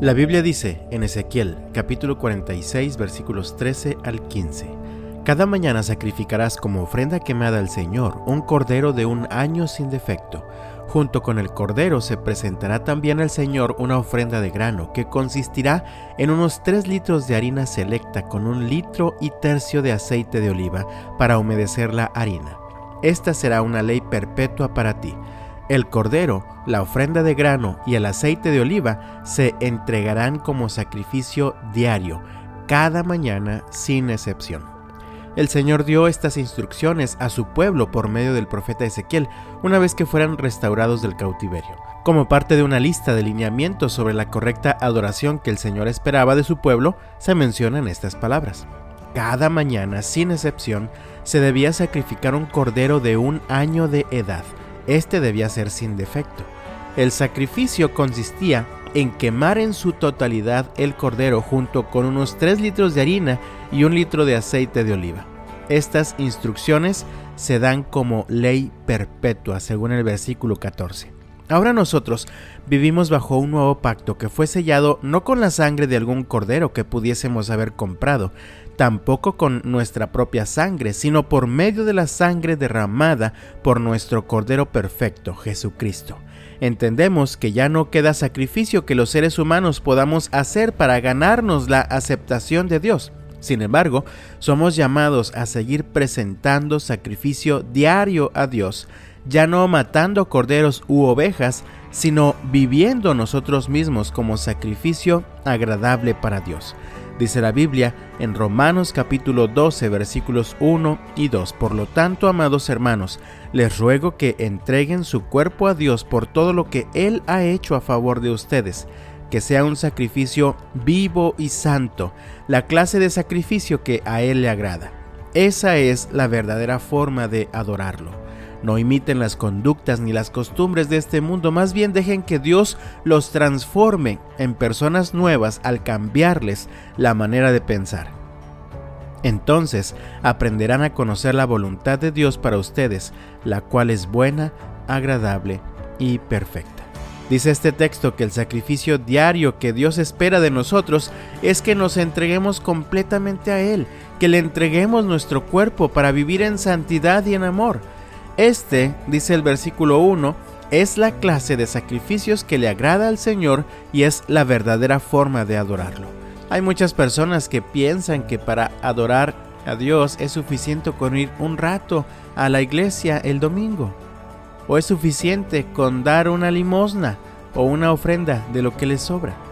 La Biblia dice en Ezequiel capítulo 46 versículos 13 al 15, Cada mañana sacrificarás como ofrenda quemada al Señor un cordero de un año sin defecto. Junto con el cordero se presentará también al Señor una ofrenda de grano que consistirá en unos 3 litros de harina selecta con un litro y tercio de aceite de oliva para humedecer la harina. Esta será una ley perpetua para ti el cordero, la ofrenda de grano y el aceite de oliva se entregarán como sacrificio diario, cada mañana sin excepción. El Señor dio estas instrucciones a su pueblo por medio del profeta Ezequiel una vez que fueran restaurados del cautiverio, como parte de una lista de lineamientos sobre la correcta adoración que el Señor esperaba de su pueblo, se mencionan estas palabras. Cada mañana, sin excepción, se debía sacrificar un cordero de un año de edad, este debía ser sin defecto. El sacrificio consistía en quemar en su totalidad el cordero junto con unos 3 litros de harina y un litro de aceite de oliva. Estas instrucciones se dan como ley perpetua, según el versículo 14. Ahora nosotros vivimos bajo un nuevo pacto que fue sellado no con la sangre de algún cordero que pudiésemos haber comprado, tampoco con nuestra propia sangre, sino por medio de la sangre derramada por nuestro Cordero Perfecto, Jesucristo. Entendemos que ya no queda sacrificio que los seres humanos podamos hacer para ganarnos la aceptación de Dios. Sin embargo, somos llamados a seguir presentando sacrificio diario a Dios, ya no matando corderos u ovejas, sino viviendo nosotros mismos como sacrificio agradable para Dios. Dice la Biblia en Romanos capítulo 12 versículos 1 y 2. Por lo tanto, amados hermanos, les ruego que entreguen su cuerpo a Dios por todo lo que Él ha hecho a favor de ustedes, que sea un sacrificio vivo y santo, la clase de sacrificio que a Él le agrada. Esa es la verdadera forma de adorarlo. No imiten las conductas ni las costumbres de este mundo, más bien dejen que Dios los transforme en personas nuevas al cambiarles la manera de pensar. Entonces aprenderán a conocer la voluntad de Dios para ustedes, la cual es buena, agradable y perfecta. Dice este texto que el sacrificio diario que Dios espera de nosotros es que nos entreguemos completamente a Él, que le entreguemos nuestro cuerpo para vivir en santidad y en amor este, dice el versículo 1, es la clase de sacrificios que le agrada al Señor y es la verdadera forma de adorarlo. Hay muchas personas que piensan que para adorar a Dios es suficiente con ir un rato a la iglesia el domingo, o es suficiente con dar una limosna o una ofrenda de lo que les sobra.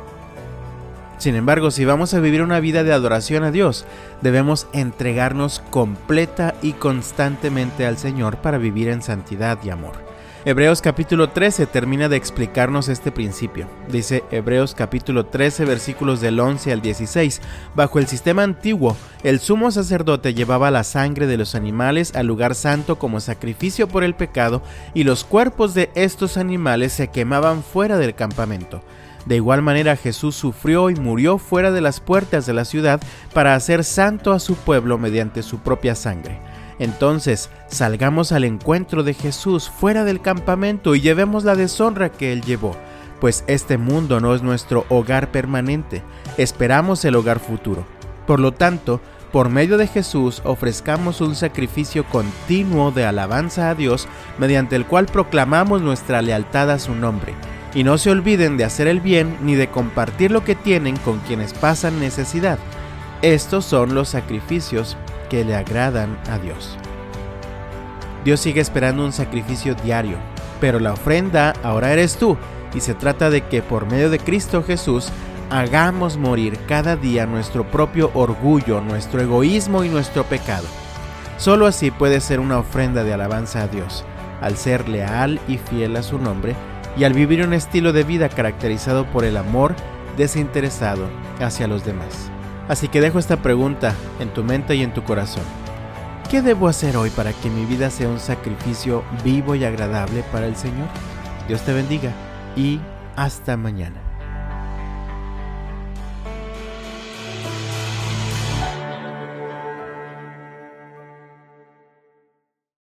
Sin embargo, si vamos a vivir una vida de adoración a Dios, debemos entregarnos completa y constantemente al Señor para vivir en santidad y amor. Hebreos capítulo 13 termina de explicarnos este principio. Dice Hebreos capítulo 13 versículos del 11 al 16. Bajo el sistema antiguo, el sumo sacerdote llevaba la sangre de los animales al lugar santo como sacrificio por el pecado y los cuerpos de estos animales se quemaban fuera del campamento. De igual manera Jesús sufrió y murió fuera de las puertas de la ciudad para hacer santo a su pueblo mediante su propia sangre. Entonces, salgamos al encuentro de Jesús fuera del campamento y llevemos la deshonra que Él llevó, pues este mundo no es nuestro hogar permanente, esperamos el hogar futuro. Por lo tanto, por medio de Jesús ofrezcamos un sacrificio continuo de alabanza a Dios mediante el cual proclamamos nuestra lealtad a su nombre y no se olviden de hacer el bien ni de compartir lo que tienen con quienes pasan necesidad. Estos son los sacrificios que le agradan a Dios. Dios sigue esperando un sacrificio diario, pero la ofrenda ahora eres tú, y se trata de que por medio de Cristo Jesús hagamos morir cada día nuestro propio orgullo, nuestro egoísmo y nuestro pecado. Solo así puede ser una ofrenda de alabanza a Dios, al ser leal y fiel a su nombre, y al vivir un estilo de vida caracterizado por el amor desinteresado hacia los demás. Así que dejo esta pregunta en tu mente y en tu corazón. ¿Qué debo hacer hoy para que mi vida sea un sacrificio vivo y agradable para el Señor? Dios te bendiga y hasta mañana.